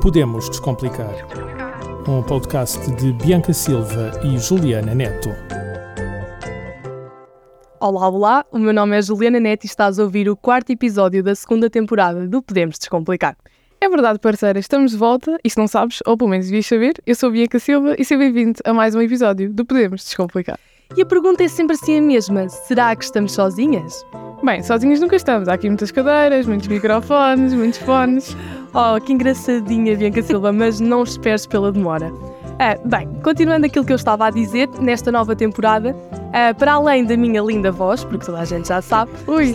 Podemos Descomplicar. Um podcast de Bianca Silva e Juliana Neto. Olá, olá, o meu nome é Juliana Neto e estás a ouvir o quarto episódio da segunda temporada do Podemos Descomplicar. É verdade, parceira, estamos de volta e se não sabes, ou pelo menos devias saber, eu sou Bianca Silva e seja bem-vindo a mais um episódio do Podemos Descomplicar. E a pergunta é sempre assim a mesma: será que estamos sozinhas? Bem, sozinhas nunca estamos. Há aqui muitas cadeiras, muitos microfones, muitos fones. Oh, que engraçadinha, Bianca Silva, mas não esperes pela demora. Ah, bem, continuando aquilo que eu estava a dizer, nesta nova temporada, ah, para além da minha linda voz, porque toda a gente já sabe, Ui,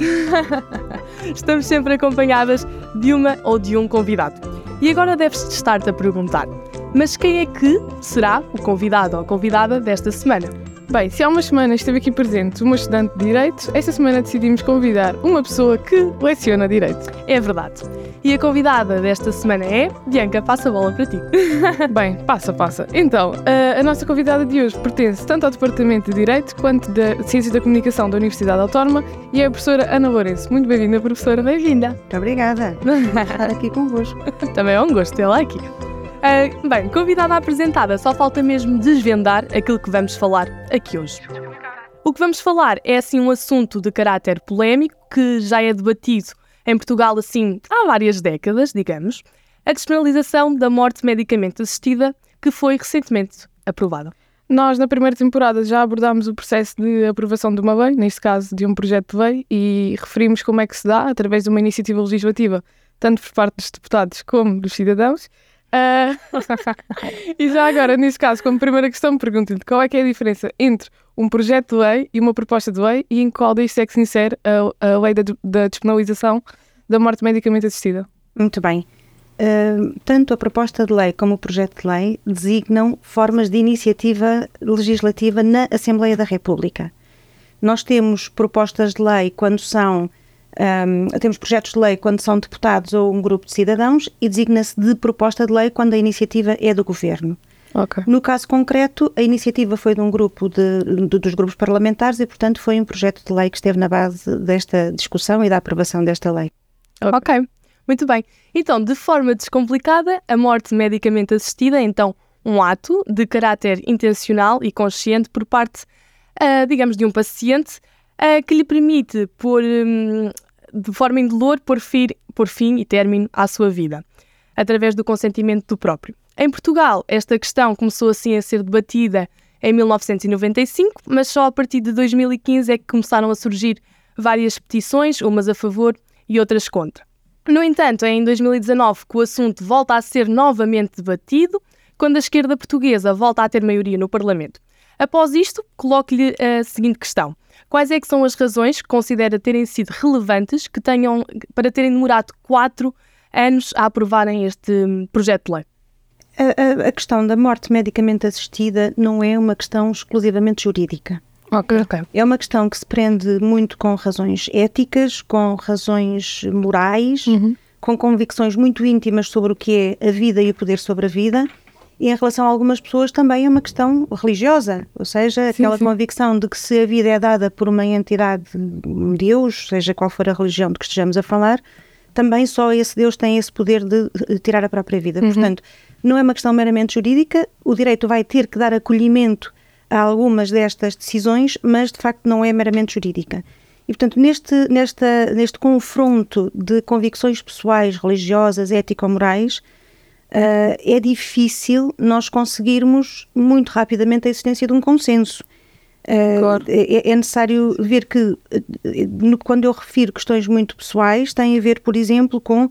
estamos sempre acompanhadas de uma ou de um convidado. E agora deves estar-te a perguntar: mas quem é que será o convidado ou convidada desta semana? Bem, se há umas semanas esteve aqui presente uma estudante de Direito, esta semana decidimos convidar uma pessoa que leciona Direito. É verdade. E a convidada desta semana é Bianca, passa a bola para ti. Bem, passa, passa. Então, a, a nossa convidada de hoje pertence tanto ao Departamento de Direito quanto da Ciências da Comunicação da Universidade Autónoma e é a professora Ana Lourenço. Muito bem-vinda, professora. Bem-vinda. Muito obrigada por estar aqui convosco. Também é um gosto tê-la aqui. Ah, bem, convidada apresentada, só falta mesmo desvendar aquilo que vamos falar aqui hoje. O que vamos falar é assim um assunto de caráter polémico que já é debatido em Portugal assim há várias décadas, digamos, a despenalização da morte medicamente assistida que foi recentemente aprovada. Nós, na primeira temporada, já abordámos o processo de aprovação de uma lei, neste caso de um projeto de lei, e referimos como é que se dá, através de uma iniciativa legislativa, tanto por parte dos deputados como dos cidadãos. Ah, e já agora, neste caso, como primeira questão, pergunto-lhe qual é que é a diferença entre um projeto de lei e uma proposta de lei e em qual disto é que se insere a, a lei da, da despenalização da morte medicamente assistida? Muito bem. Uh, tanto a proposta de lei como o projeto de lei designam formas de iniciativa legislativa na Assembleia da República. Nós temos propostas de lei quando são. Um, temos projetos de lei quando são deputados ou um grupo de cidadãos e designa-se de proposta de lei quando a iniciativa é do governo. Ok. No caso concreto, a iniciativa foi de um grupo de, de- dos grupos parlamentares e, portanto, foi um projeto de lei que esteve na base desta discussão e da aprovação desta lei. Ok, muito bem. Então, de forma descomplicada, a morte medicamente assistida é então um ato de caráter intencional e consciente por parte, ah, digamos, de um paciente ah, que lhe permite, por, hum, de forma indolor, pôr fim, pôr fim e término à sua vida, através do consentimento do próprio. Em Portugal, esta questão começou assim a ser debatida em 1995, mas só a partir de 2015 é que começaram a surgir várias petições, umas a favor e outras contra. No entanto, é em 2019 que o assunto volta a ser novamente debatido, quando a esquerda portuguesa volta a ter maioria no Parlamento. Após isto, coloco-lhe a seguinte questão: Quais é que são as razões que considera terem sido relevantes que tenham, para terem demorado quatro anos a aprovarem este hum, projeto de lei? A, a- a questão da morte medicamente assistida não é uma questão exclusivamente jurídica. Ok. Ok. É uma questão que se prende muito com razões éticas, com razões morais, com convicções muito íntimas sobre o que é a vida e o poder sobre a vida. E em relação a algumas pessoas também é uma questão religiosa, ou seja, aquela sim. convicção de que se a vida é dada por uma entidade, um Deus, seja qual for a religião de que estejamos a falar, também só esse Deus tem esse poder de tirar a própria vida. Portanto, não é uma questão meramente jurídica, o direito vai ter que dar acolhimento a algumas destas decisões, mas de facto não é meramente jurídica. E, portanto, neste, nesta, neste confronto de convicções pessoais, religiosas, ético-morais, ah, é difícil nós conseguirmos muito rapidamente a existência de um consenso. Ah, Claro. é, é necessário ver que, no- quando eu refiro questões muito pessoais, tem a ver, por exemplo, com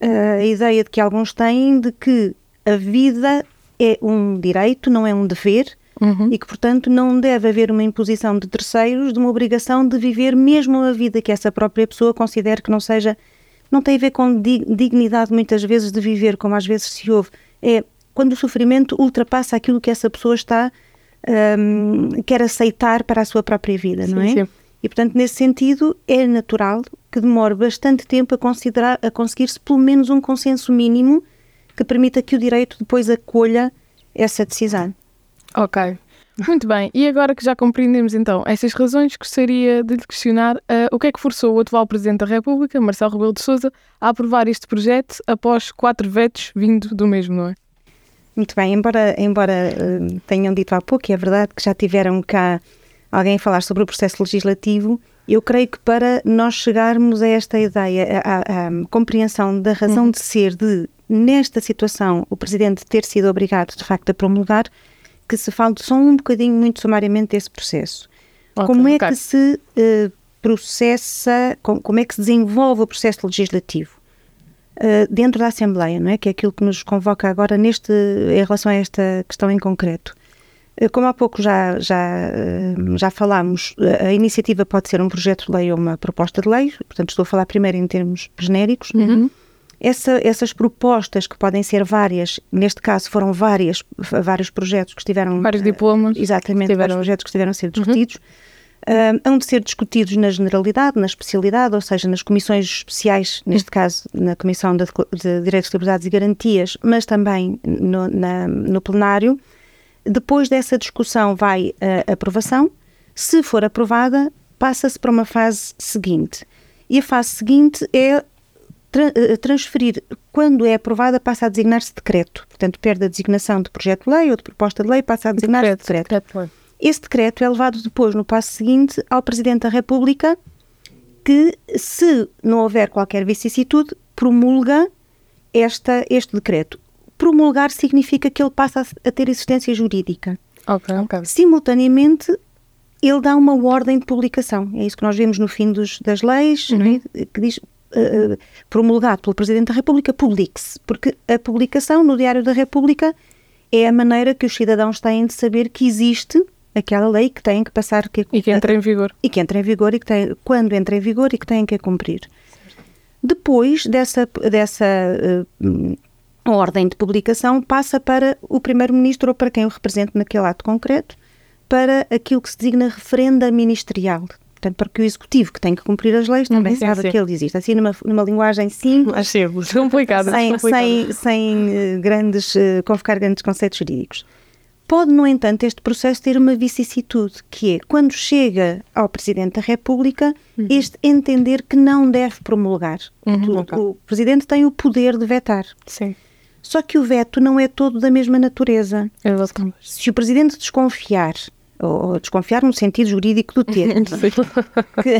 ah, a ideia de que alguns têm de que a vida é um direito, não é um dever, Uhum. e que, portanto, não deve haver uma imposição de terceiros de uma obrigação de viver mesmo a vida que essa própria pessoa considere que não seja. Não tem a ver com di- dignidade, muitas vezes, de viver, como às vezes se ouve. É quando o sofrimento ultrapassa aquilo que essa pessoa está. hum, quer aceitar para a sua própria vida, não é? Sim, sim. E, portanto, nesse sentido, é natural que demore bastante tempo a, considerar, a conseguir-se pelo menos um consenso mínimo que permita que o direito depois acolha essa decisão. Ok. Muito bem, e agora que já compreendemos então essas razões, gostaria de lhe questionar uh, o que é que forçou o atual Presidente da República, Marcelo Rebelo de Sousa, a aprovar este projeto após quatro vetos vindo do mesmo, não é? Muito bem, embora, embora uh, tenham dito há pouco, e é verdade que já tiveram cá alguém a falar sobre o processo legislativo, eu creio que para nós chegarmos a esta ideia, a compreensão da razão uhum. de ser de, nesta situação, o Presidente ter sido obrigado, de facto, a promulgar, que se fale só um bocadinho, muito sumariamente, desse processo. Okay, como é okay. que se uh, processa, com, como é que se desenvolve o processo legislativo? Uh, dentro da Assembleia, não é? Que é aquilo que nos convoca agora neste, em relação a esta questão em concreto. Uh, como há pouco já, já, já falámos, a iniciativa pode ser um projeto de lei ou uma proposta de lei, portanto estou a falar primeiro em termos genéricos. Uhum. Essa, essas propostas, que podem ser várias, neste caso foram várias, vários projetos que estiveram. Vários diplomas. Exatamente, tiveram... vários projetos que estiveram a ser discutidos. Uhum. Uh, hão de ser discutidos na generalidade, na especialidade, ou seja, nas comissões especiais, neste caso na Comissão de, de Direitos, Liberdades e Garantias, mas também no, na, no plenário. Depois dessa discussão vai a aprovação. Se for aprovada, passa-se para uma fase seguinte. E a fase seguinte é eh, transferir, quando é aprovada, passa a designar-se decreto. Portanto, perde a designação de projeto de lei ou de proposta de lei, passa a designar-se decreto. decreto. decreto Esse decreto é levado depois, no passo seguinte, ao Presidente da República, que, se não houver qualquer vicissitude, promulga esta, este decreto. Promulgar significa que ele passa a ter existência jurídica. Ok, ok. Simultaneamente, ele dá uma ordem de publicação. É isso que nós vemos no fim dos, das leis, é? uhum. que diz uh, promulgado pelo Presidente da República, publique-se, porque a publicação no Diário da República é a maneira que os cidadãos têm de saber que existe aquela lei que têm que passar que, e que entra em vigor e que entra em vigor e que tem, quando entra em vigor e que têm que cumprir. Depois dessa dessa uh, ordem de publicação passa para o primeiro-ministro ou para quem o represente naquele ato concreto para aquilo que se designa referenda ministerial. Portanto, para que o executivo, que tem que cumprir as leis, também sim, saiba sim. que ele existe. Assim, numa, numa linguagem simples. Mais simples, complicada. Sem, sem, sem uh, grandes, uh, convocar grandes conceitos jurídicos. Pode, no entanto, este processo ter uma vicissitude, que é, quando chega ao Presidente da República, uhum. este entender que não deve promulgar. Uhum, o, o Presidente tem o poder de vetar. Sim. Só que o veto não é todo da mesma natureza. Se o Presidente desconfiar ou desconfiar no sentido jurídico do termo, que,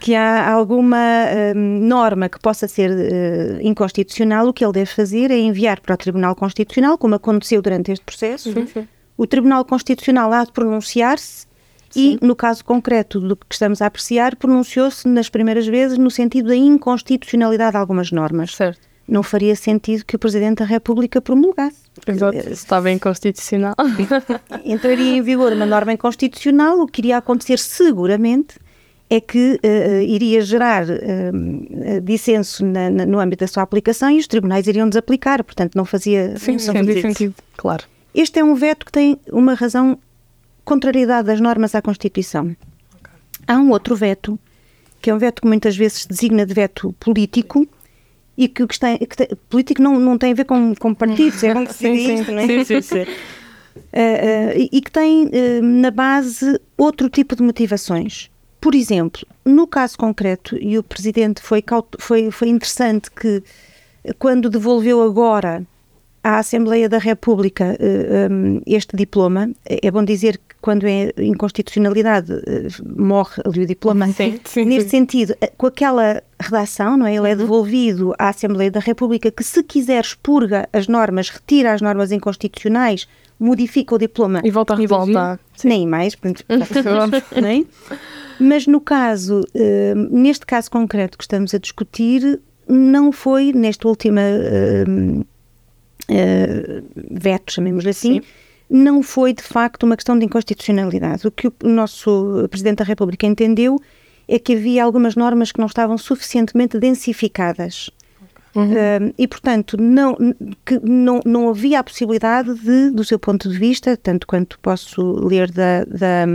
que há alguma uh, norma que possa ser uh, inconstitucional, o que ele deve fazer é enviar para o Tribunal Constitucional, como aconteceu durante este processo. Sim, sim. O Tribunal Constitucional há de pronunciar-se e, no caso concreto do que estamos a apreciar, pronunciou-se nas primeiras vezes no sentido da inconstitucionalidade de algumas normas. Certo. Não faria sentido que o Presidente da República promulgasse. Exato, eh, estava inconstitucional. Entraria em vigor uma norma inconstitucional, o que iria acontecer seguramente é que uh, iria gerar uh, dissenso na, na, no âmbito da sua aplicação e os tribunais iriam desaplicar, portanto não fazia, sim, não sim, fazia sentido. Claro. Este é um veto que tem uma razão contrariedade das normas à Constituição. Okay. Há um outro veto, que é um veto que muitas vezes se designa de veto político, e que o que, está, que tem, político não, não tem a ver com, com partidos, é bom que se diga isto, não é? Sim, sim, sim. Uh, uh, e, e, que tem uh, na base outro tipo de motivações. Por exemplo, no caso concreto, e o Presidente foi, foi, foi interessante que quando devolveu agora à Assembleia da República um, este diploma, é bom dizer que quando é inconstitucionalidade, eh, morre ali o diploma. Sim, sim, Neste sim. sentido, eh, com aquela redação, não é? Ele é uhum. devolvido à Assembleia da República que, se quiser, expurga as normas, retira as normas inconstitucionais, modifica o diploma. E volta a revoltar. Nem mais, não é? Mas no caso, uh, neste caso concreto que estamos a discutir, não foi, neste último uh, uh, veto, chamemos-lhe assim, Sim não foi de facto uma questão de inconstitucionalidade. O que o nosso Presidente da República entendeu é que havia algumas normas que não estavam suficientemente densificadas. Uhum. Uh, e, portanto, não, que não, não havia a possibilidade de, do seu ponto de vista, tanto quanto posso ler da, da,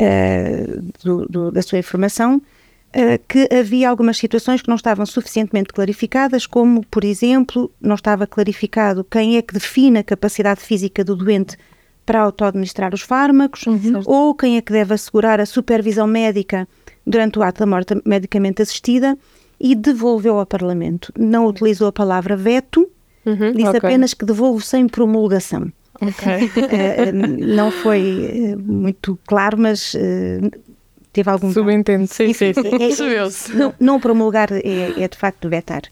uh, do, do, da sua informação, que havia algumas situações que não estavam suficientemente clarificadas, como, por exemplo, não estava clarificado quem é que define a capacidade física do doente para auto-administrar os fármacos, Uhum. ou quem é que deve assegurar a supervisão médica durante o ato da morte medicamente assistida e devolveu ao Parlamento. Não utilizou a palavra veto, Uhum. disse Ok. apenas que devolve sem promulgação. Ok. Eh, eh, não foi eh, muito claro, mas eh, teve algum. Subentende. Sim, sim, sim. É- é- Percebeu-se. não, não promulgar é, é de facto vetar.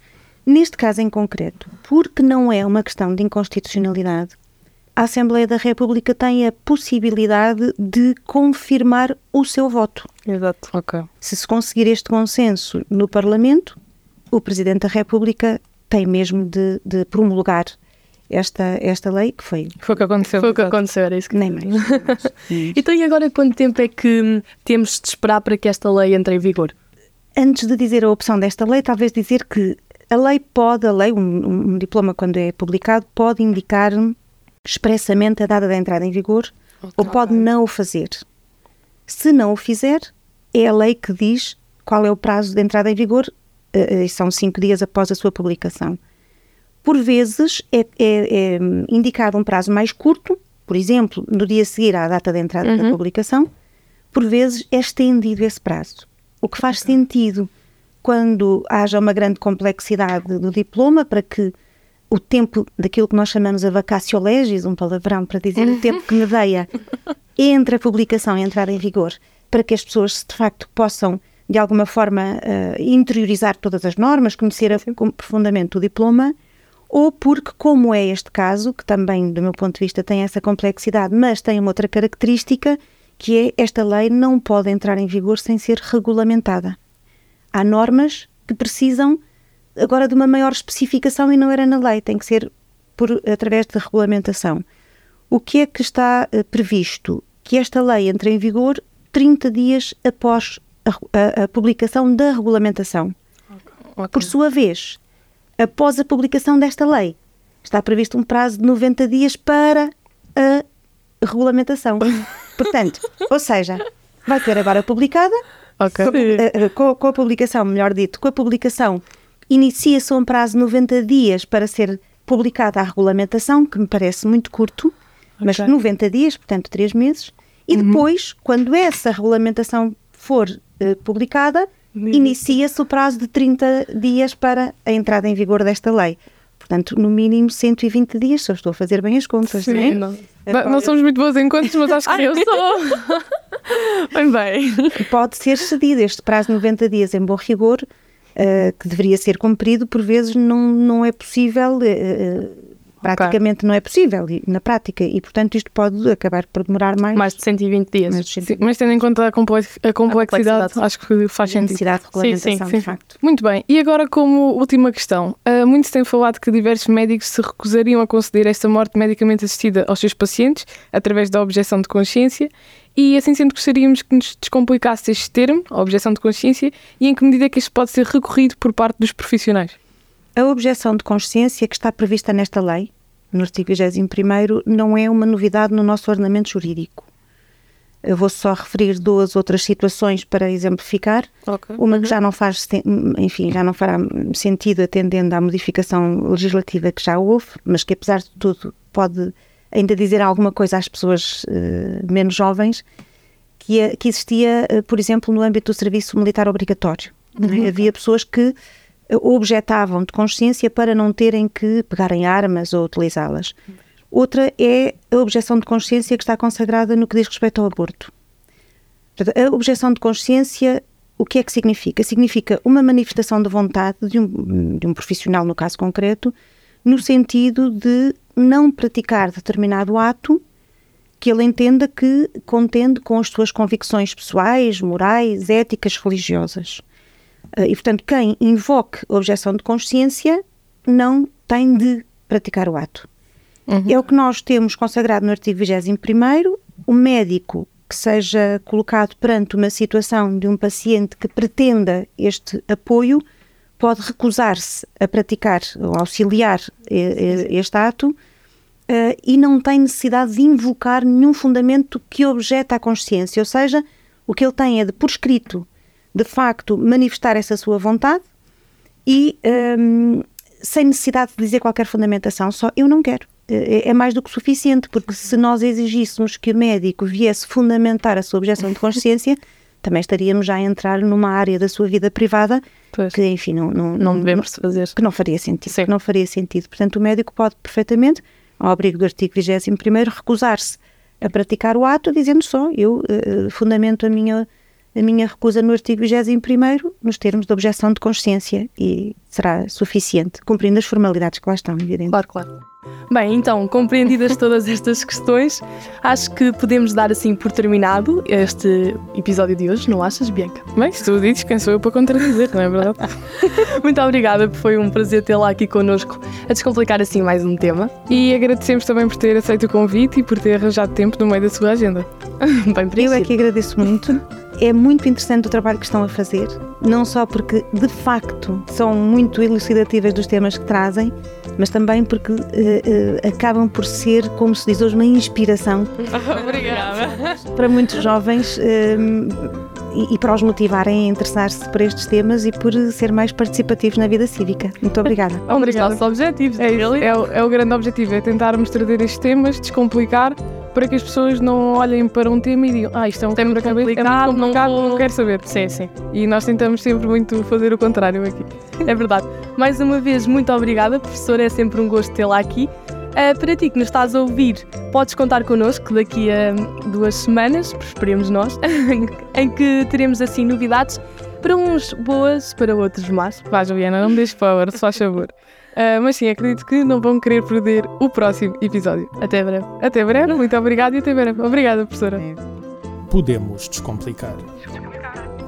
Neste caso em concreto, porque não é uma questão de inconstitucionalidade, a Assembleia da República tem a possibilidade de confirmar o seu voto. Exato. Ok. Se se conseguir este consenso no Parlamento, o Presidente da República tem mesmo de, de promulgar esta, esta lei, que foi Foi o que aconteceu. Foi o que aconteceu, era isso que nem mais. nem mais. Então, e agora quanto tempo é que temos de esperar para que esta lei entre em vigor? Antes de dizer a opção desta lei, talvez dizer que a lei pode, a lei, um, um diploma quando é publicado, pode indicar expressamente a data da entrada em vigor ou pode não o fazer. Se não o fizer, é a lei que diz qual é o prazo de entrada em vigor eh, e são cinco dias após a sua publicação. Por vezes é, é- é, indicado um prazo mais curto, por exemplo, no dia a seguir à data de entrada da publicação, por vezes é estendido esse prazo. O que faz sentido quando haja uma grande complexidade do diploma para que o tempo daquilo que nós chamamos a vacatio legis, um palavrão para dizer o tempo que medeia entre a publicação e a entrada em vigor, para que as pessoas de facto possam de alguma forma eh, interiorizar todas as normas, conhecer a- profundamente o diploma, ou porque, como é este caso, que também, do meu ponto de vista, tem essa complexidade, mas tem uma outra característica, que é esta lei não pode entrar em vigor sem ser regulamentada. Há normas que precisam agora de uma maior especificação e não era na lei, tem que ser por, através de regulamentação. O que é que está eh, previsto? Que esta lei entre em vigor 30 dias após a, a- a publicação da regulamentação. Ok. Por sua vez, após a publicação desta lei, está previsto um prazo de 90 dias para a regulamentação. Portanto, ou seja, vai ser agora publicada, Ok. com a, eh, eh, com, com a publicação, melhor dito, com a publicação, inicia-se um prazo de 90 dias para ser publicada a regulamentação, que me parece muito curto, mas Ok. Uhum. 90 dias, portanto 3 meses, e depois, quando essa regulamentação for eh, publicada, inicia-se o prazo de 30 dias para a entrada em vigor desta lei. Portanto, no mínimo 120 dias, se eu estou a fazer bem as contas, não é? não. Não somos muito boas em contas, mas acho que eu sou! Bem, bem. pode ser cedido. Este prazo de 90 dias, em bom rigor, eh, que deveria ser cumprido, por vezes não, não é possível, eh, praticamente não é possível na prática, e portanto isto pode acabar por demorar mais. Mais de 120 dias. mais de Sim, mas tendo em conta a, complex- a complexidade, complexidade. acho que faz a sentido. necessidade de Sim, sim, regulamentação, sim. de facto. Muito bem, e agora como última questão, ah, muito se tem falado que diversos médicos se recusariam a conceder esta morte medicamente assistida aos seus pacientes, através da objeção de consciência, e assim sendo gostaríamos que nos descomplicasse este termo, a objeção de consciência, e em que medida é que isto pode ser recorrido por parte dos profissionais. A objeção de consciência que está prevista nesta lei, no artigo 21º, não é uma novidade no nosso ordenamento jurídico. Eu vou só referir duas outras situações para exemplificar. Uma que já não faz, enfim, já não fará sentido atendendo à modificação legislativa que já houve, mas que apesar de tudo pode ainda dizer alguma coisa às pessoas eh, menos jovens, que, é- que existia, eh, por exemplo, no âmbito do serviço militar obrigatório. é? Havia pessoas que objetavam de consciência para não terem que pegarem armas ou utilizá-las. Outra é a objeção de consciência que está consagrada no que diz respeito ao aborto. A objeção de consciência, o que é que significa? Significa uma manifestação de vontade de um, de um profissional, no caso concreto, no sentido de não praticar determinado ato que ele entenda que contende com as suas convicções pessoais, morais, éticas, religiosas. Eh, E, portanto, quem invoque objeção de consciência não tem de praticar o ato. É o que nós temos consagrado no artigo 21º, o médico que seja colocado perante uma situação de um paciente que pretenda este apoio pode recusar-se a praticar ou auxiliar este ato eh, e não tem necessidade de invocar nenhum fundamento que objeta a consciência, ou seja, o que ele tem é de, por escrito, de facto, manifestar essa sua vontade e ehm, sem necessidade de dizer qualquer fundamentação, só eu não quero. é, é mais do que suficiente, porque se nós exigíssemos que o médico viesse fundamentar a sua objeção de consciência, também estaríamos já a entrar numa área da sua vida privada Pois. que, enfim, não, não, Não devemos fazer. que não faria sentido. Sim. que não faria sentido. Portanto, o médico pode perfeitamente, ao abrigo do artigo 21º, recusar-se a praticar o ato, dizendo só, eu eh, fundamento a minha, a minha recusa no artigo 21º nos termos de objeção de consciência e será suficiente, cumprindo as formalidades que lá estão, evidente. Claro, claro. Bem, então, compreendidas todas estas questões, acho que podemos dar assim por terminado este episódio de hoje, não achas, Bianca? Bem, se tu dizes, quem sou eu para contradizer, não é verdade? Muito obrigada, foi um prazer tê-la aqui connosco a descomplicar assim mais um tema. E agradecemos também por ter aceito o convite e por ter arranjado tempo no meio da sua agenda. Bem Eu é que agradeço muito. É muito interessante o trabalho que estão a fazer, não só porque de facto são muito elucidativas dos temas que trazem, mas também porque eh, eh, acabam por ser, como se diz hoje, uma inspiração Obrigada. para muitos jovens eh, e, e para os motivarem a interessar-se por estes temas e por ser mais participativos na vida cívica. Muito obrigada. Um dos Obrigada. nossos objetivos. É, isso, é, o- é o grande objetivo, é tentarmos trazer estes temas, descomplicar, para que as pessoas não olhem para um tema e digam ah, isto é um é muito quebra-cabeça, é complicado, muito não complicado, vou- não quero saber. Sim, sim. E nós tentamos sempre muito fazer o contrário aqui. É verdade. Mais uma vez, muito obrigada, professora. É sempre um gosto tê-la aqui. Ah, para ti que nos estás a ouvir, podes contar connosco daqui a duas semanas, esperemos nós, em que teremos assim novidades para uns boas, para outros más. Vá, Juliana, não me deixes power, se faz favor. Ah, mas sim, acredito que não vão querer perder o próximo episódio. Até breve. Até breve, muito obrigada e até breve. Obrigada, professora. Podemos Descomplicar.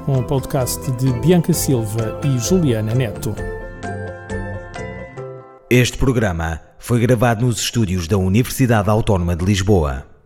Um podcast de Bianca Silva e Juliana Neto. Este programa foi gravado nos estúdios da Universidade Autónoma de Lisboa.